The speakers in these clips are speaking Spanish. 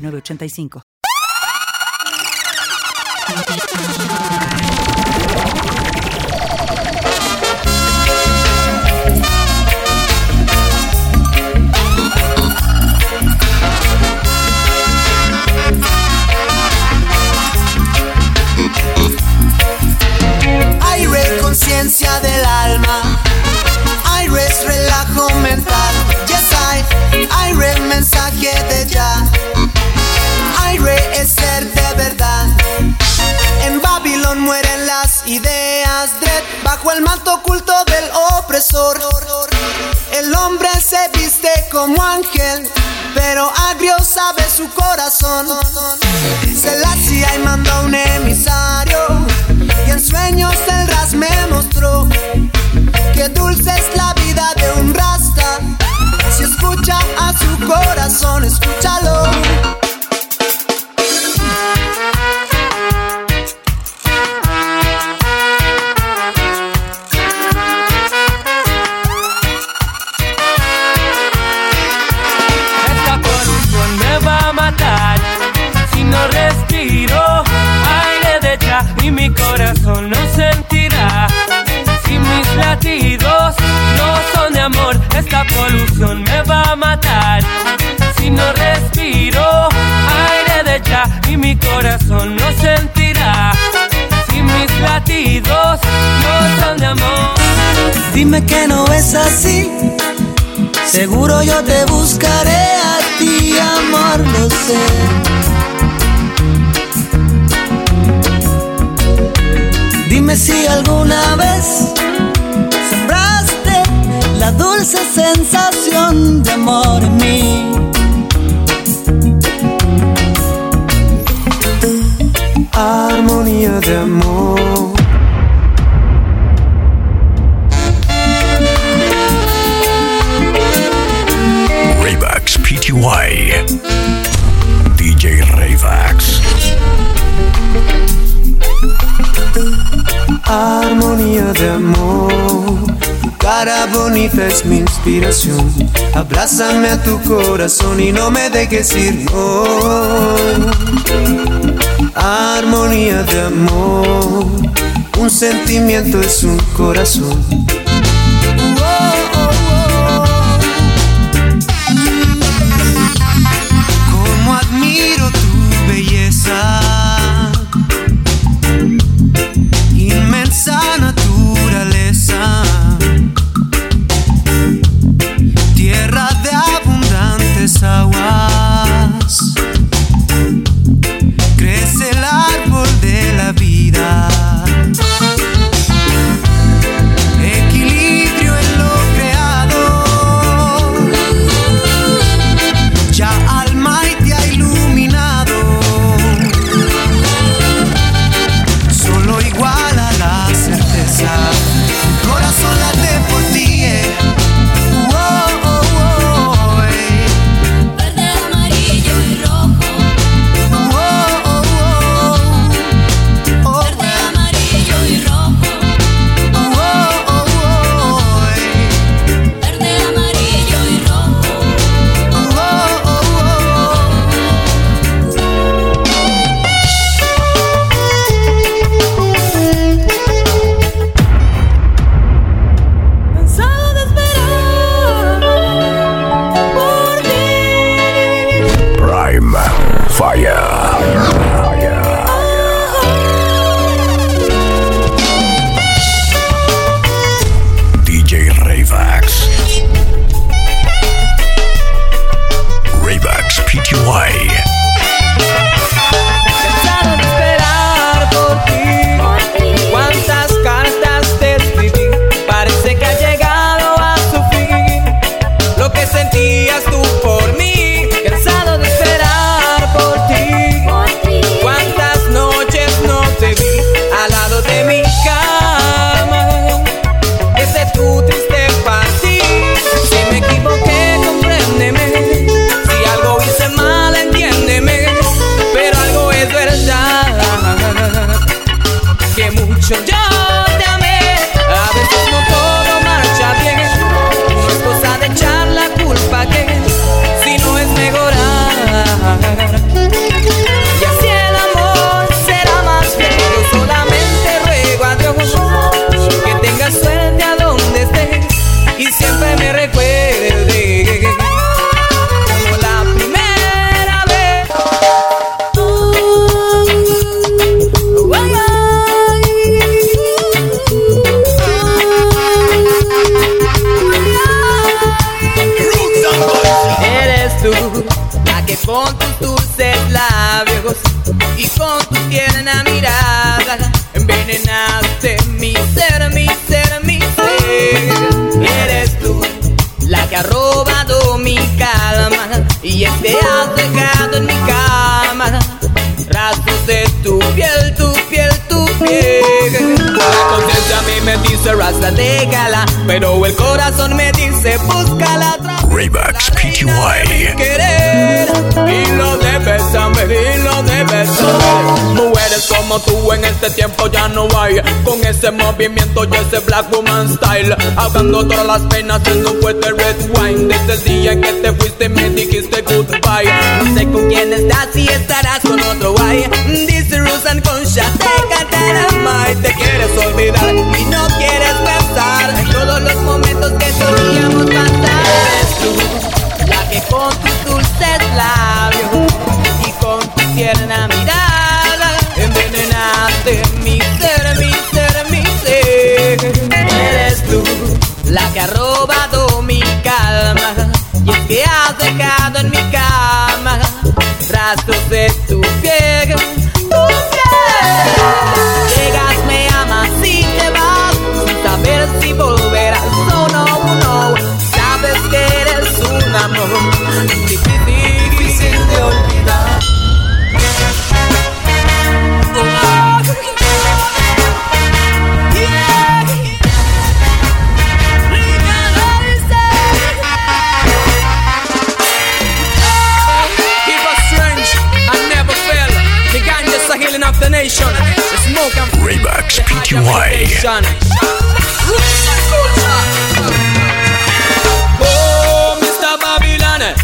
985. Bajo el manto oculto del opresor. El hombre se viste como ángel, pero agrio sabe su corazón. Se la hacía y mandó un emisario, y en sueños el ras me mostró que dulce es la vida de un rasta. Si escucha a su corazón, escúchalo. Seguro yo te buscaré a ti, amor, lo sé. Dime si alguna vez sembraste la dulce sensación de amor en mí. Armonía de amor. Armonía de amor. Tu cara bonita es mi inspiración. Abrázame a tu corazón y no me dejes ir. Armonía de amor. Un sentimiento es un corazón. Facts. Calma y es que has dejado en mi cama rastros de tu piel, tu piel, tu piel. La conciencia a mí me dice rasta, déjala, pero el corazón me dice búscala. Raybax PTY. Mujeres como tú en este tiempo ya no hay. Con ese movimiento y ese black woman style. Ahogando todas las penas en un fuerte red wine. Desde el día en que te fuiste me dijiste goodbye. No sé con quién estás y estarás con otro guay. Dice Rusan con te cantará Te quieres olvidar y no quieres pensar en todos los momentos que solíamos pasar. Eres tú la que con tus dulces labios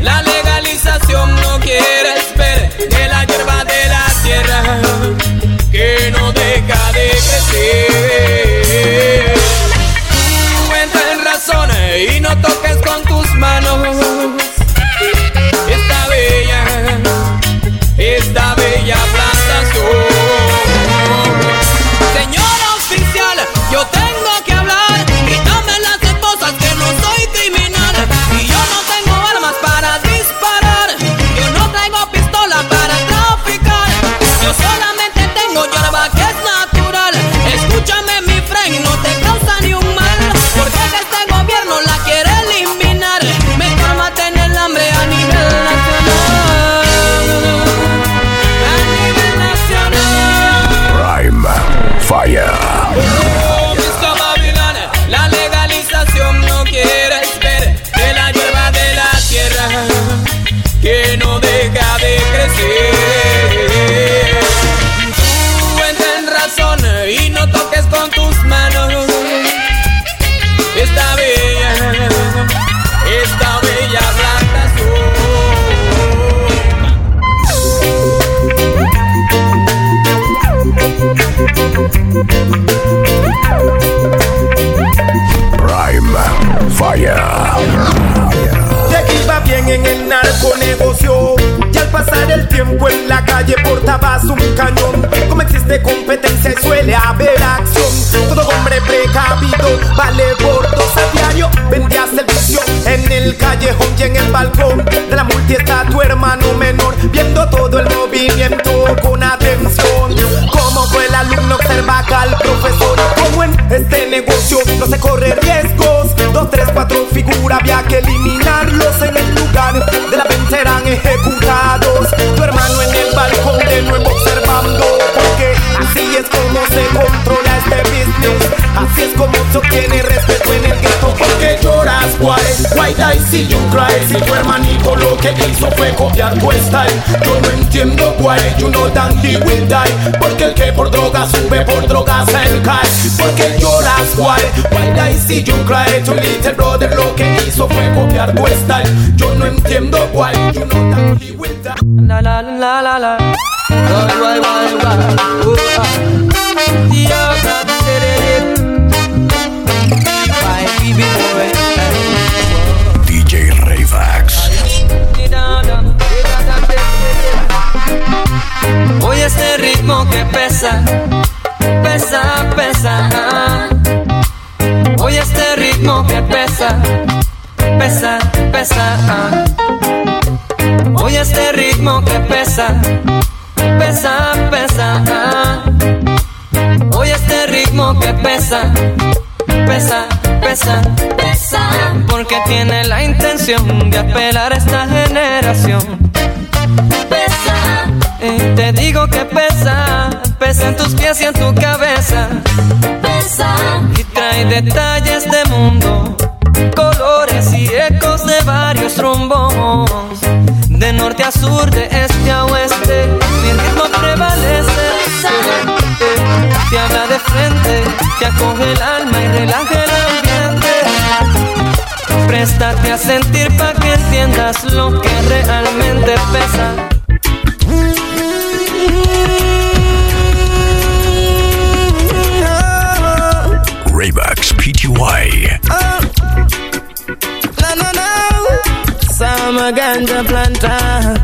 La legalización no quiere espere de la hierba de la tierra que no deja de crecer. Tú entra en razón y no toques con tus manos Como existe competencia y suele haber acción. Todo hombre precavido vale por dos a diario. Vendías el vicio en el callejón y en el balcón. De la multi está tu hermano menor Viendo todo el movimiento con atención. Como fue el alumno observa acá al profesor. Como en este negocio no se corre riesgos Dos, tres, cuatro figuras había que eliminarlos en el lugar De la venta serán ejecutados. Tu hermano en el balcón de nuevo observando Porque así es como se controla este business. Así es como se obtiene respeto en el gueto Porque lloras, why, why I see you cry Si tu hermanito lo que hizo fue copiar tu style. Yo no entiendo why, you know that he will die. Porque el que por drogas sube, por drogas él cae Porque lloras, why, why I see you cry Tu little brother lo que hizo fue copiar tu style. Yo no entiendo why, you know that he will die. La la la la la. Why why why why? Oh, ah. Oye este ritmo que pesa, pesa, pesa. Oye este ritmo que pesa, pesa, pesa. Oye este ritmo que pesa, pesa, pesa. Hoy este ritmo que pesa, pesa, pesa, pesa. Porque tiene la intención de apelar a esta detalles de mundo, colores y ecos de varios rumbos. De norte a sur, de este a oeste, mi ritmo prevalece. Te habla de frente, te acoge el alma y relaja el ambiente. Préstate a sentir para que entiendas lo que realmente pesa. Ganja planter.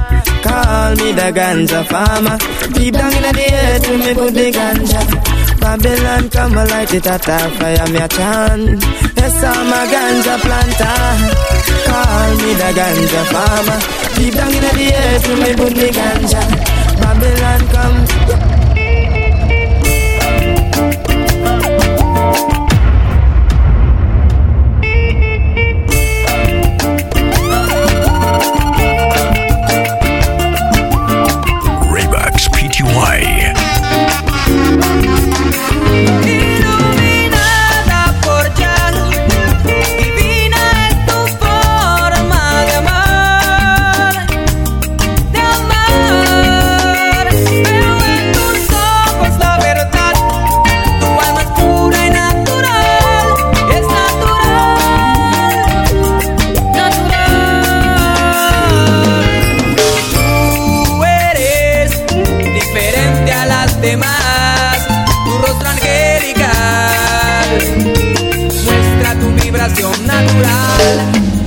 Call me the ganja farmer. Deep down in the earth, me put the ganja. Babylon come light it at a fire, me a chant. Yes, I'm a ganja planter. Call me the ganja farmer. Deep down in the earth, me put the ganja. Babylon come.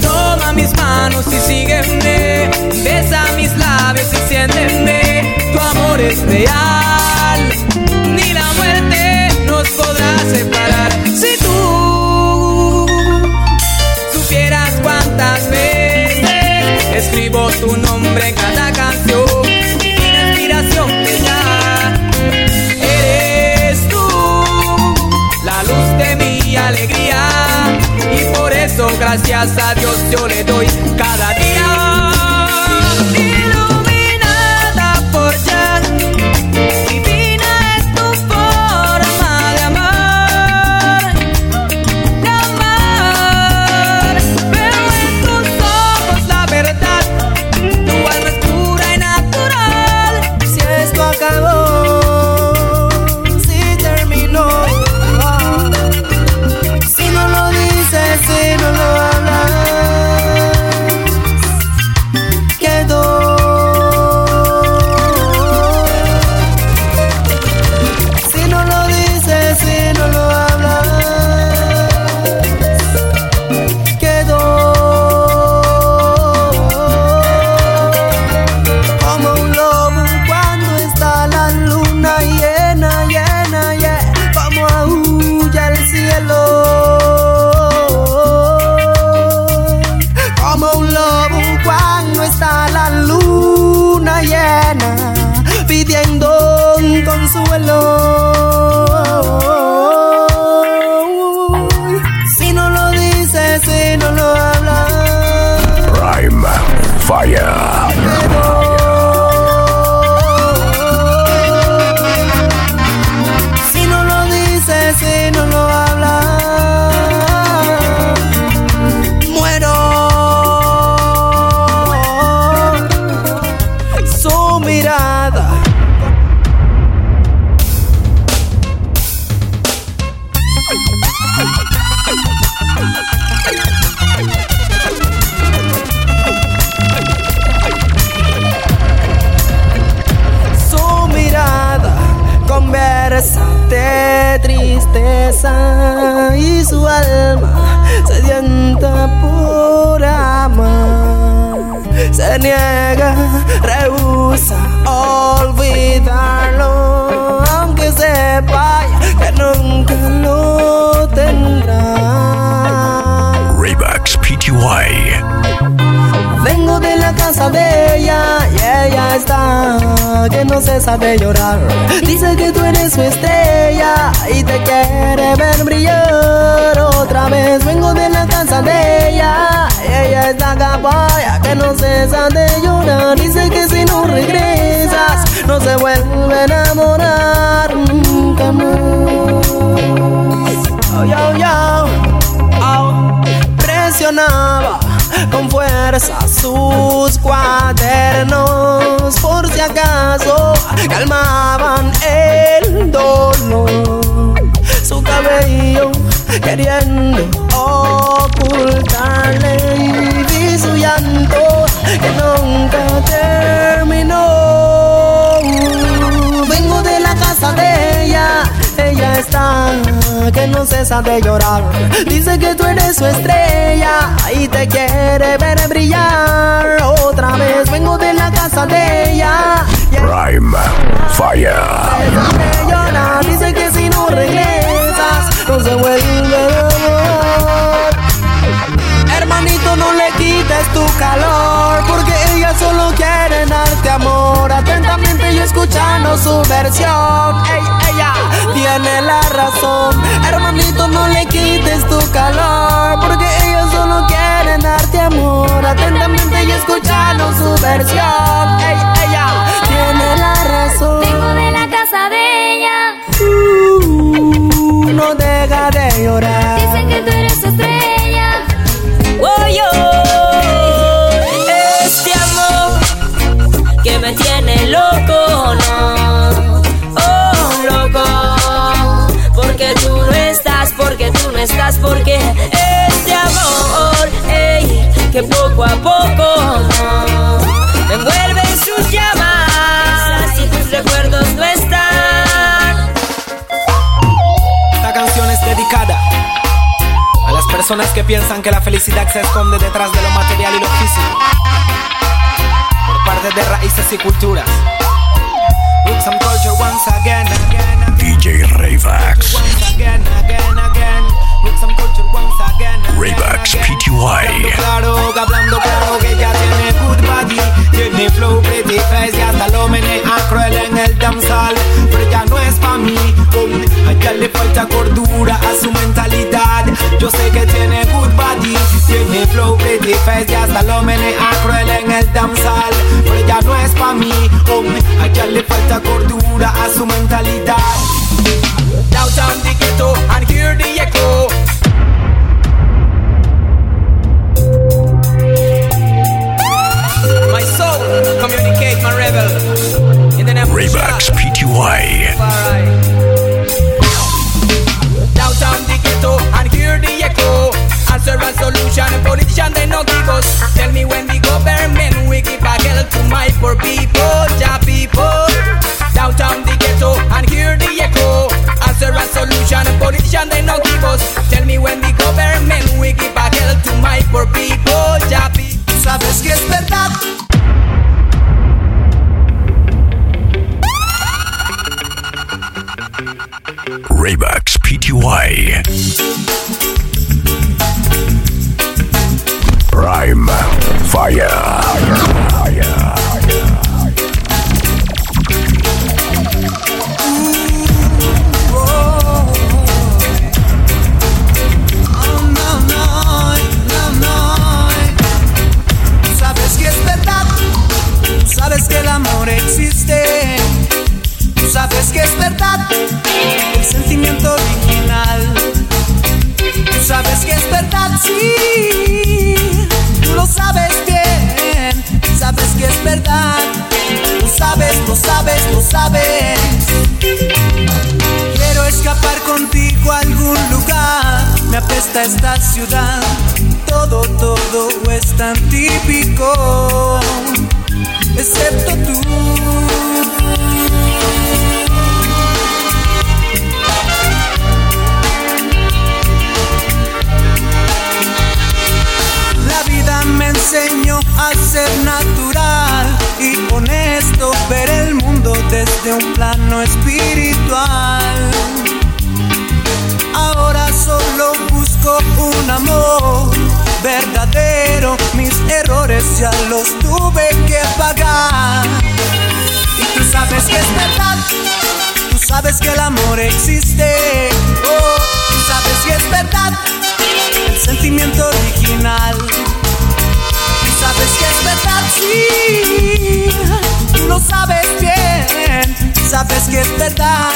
Toma mis manos y sígueme, besa mis labios y siénteme, tu amor es real, ni la muerte nos podrá separar. Si tú supieras cuántas veces escribo tu nombre en cada gracias a Dios yo le doy cada día. Se niega, rehúsa olvidarlo. Aunque sepa que nunca lo tendrá. Raybax Pty. Vengo de la casa de ella y ella está que no cesa de llorar. Dice que tú eres su estrella y te quiere ver brillar. Otra vez vengo de la casa de ella. Ella es la caballa que no cesa de llorar. Dice que si no regresas, no se vuelve a enamorar nunca más. Oh, yo, yo. Oh. Presionaba con fuerza sus cuadernos por si acaso calmaban el dolor. Su cabello queriendo ocultarle y su llanto que nunca terminó. Está que no cesa de llorar. Dice que tú eres su estrella y te quiere ver brillar. Otra vez vengo de la casa de ella. Prime Fire. Llora, dice que si no regresas, no se vuelve a Hermanito, no le quites tu calor, porque ella solo quiere darte amor. Atentamente yo escuchando su versión. ella tiene la razón. Hermanito, no le quites tu calor, porque ella solo quiere darte amor. Atentamente yo escuchando su versión. ella tiene la razón. Vengo de la casa de ella. Uh, no deja de llorar. Dicen que tú eres estrella. Oh, yo, este amor que me tiene loco, no, que poco a poco, me envuelve en sus llamas y tus recuerdos no están. Esta canción es dedicada a las personas que piensan que la felicidad se esconde detrás de lo material y lo físico. Por parte de raíces y culturas. Roots and culture once again, again, again. DJ Rayvax. Once again, again, again. PTY. Claro, hablando claro que ella tiene good body, tiene flow, pretty face y hasta lo menea cruel en el dancehall. Pero ella no es pa' mí, um, ella le falta cordura a su mentalidad. Yo sé que tiene good body, tiene flow, pretty face y hasta lo menea cruel en el dancehall. Pero ella no es pa' mí, um, a ella le falta cordura a su mentalidad. The ghetto and hear the echo. Communicate my rebel in the name of PTY. Downtown the ghetto and hear the echo. Answer and solution, politician they no give us. Tell me when the government we give a help to my poor people, ja people. Downtown the ghetto and hear the echo. Answer and solution, politician they no give us. Tell me when the Sabes que es verdad, sí. Tú lo sabes bien. Sabes que es verdad. Lo sabes, lo sabes, lo sabes. Quiero escapar contigo a algún lugar. Me apesta esta ciudad. Todo, todo es tan típico. Excepto tú. Enseñó a ser natural y honesto, ver el mundo desde un plano espiritual. Ahora solo busco un amor verdadero, mis errores ya los tuve que pagar. Y tú que es verdad, tú sabes que el amor existe. Oh, tú sabes que es verdad, el sentimiento original. Sabes que es verdad, sí, lo sabes bien. Sabes que es verdad,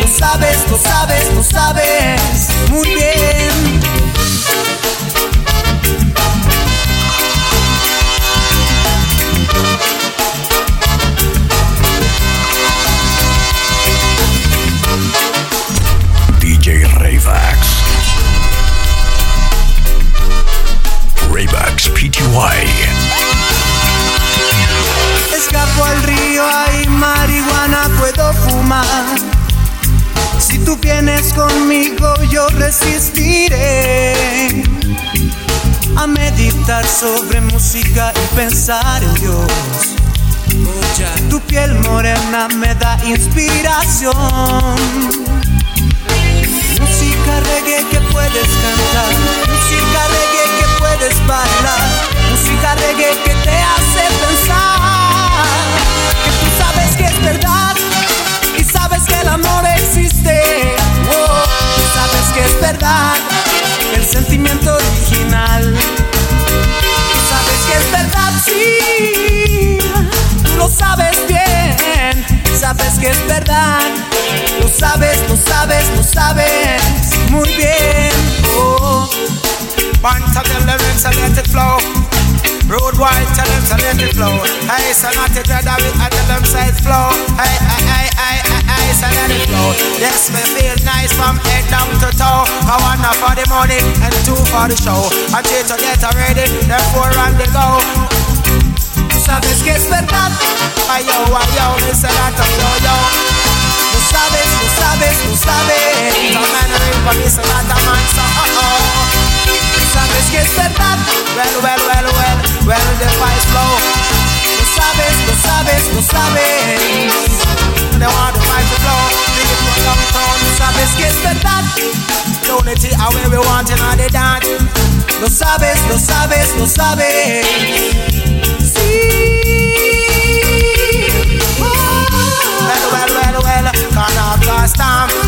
lo sabes, lo sabes, lo sabes muy bien. Escapo al río, hay marihuana, puedo fumar. Si tú vienes conmigo, yo resistiré a meditar sobre música y pensar en Dios. Tu piel morena me da inspiración. Música reggae que puedes cantar, música reggae puedes bailar música reggae que te hace pensar que tú sabes que es verdad y sabes que el amor existe. Oh, sabes que es verdad el sentimiento original. Tú sabes que es verdad, sí, tú lo sabes bien. Sabes que es verdad, lo sabes, lo sabes, lo sabes muy bien. Oh. Of and let it flow. Road wide, tell them to let it flow. Hey, so not it, I tell them say it flow. Hey, hey, hey, hey, hey, hey, so let it flow. Yes, me feel nice from head down to toe. I want one for the money and two for the show. Until to get ready, then four on the go. Sabes que es verdad. Ay, yo, ay, yo, me say that, yo, yo. Lo sabes, lo sabes, lo sabes. Some man ring for me, say that, man, so, oh, oh sabes que es verdad. Well, well, well, well, well, the fire flow. Lo sabes, lo sabes, lo sabes. They want the fire to flow. Bring it from downtown. Lo sabes que es verdad. Unity are where we want in all the dance. Lo sabes, lo sabes, lo sabes. Sí. Well, well, well, well, can't blast time.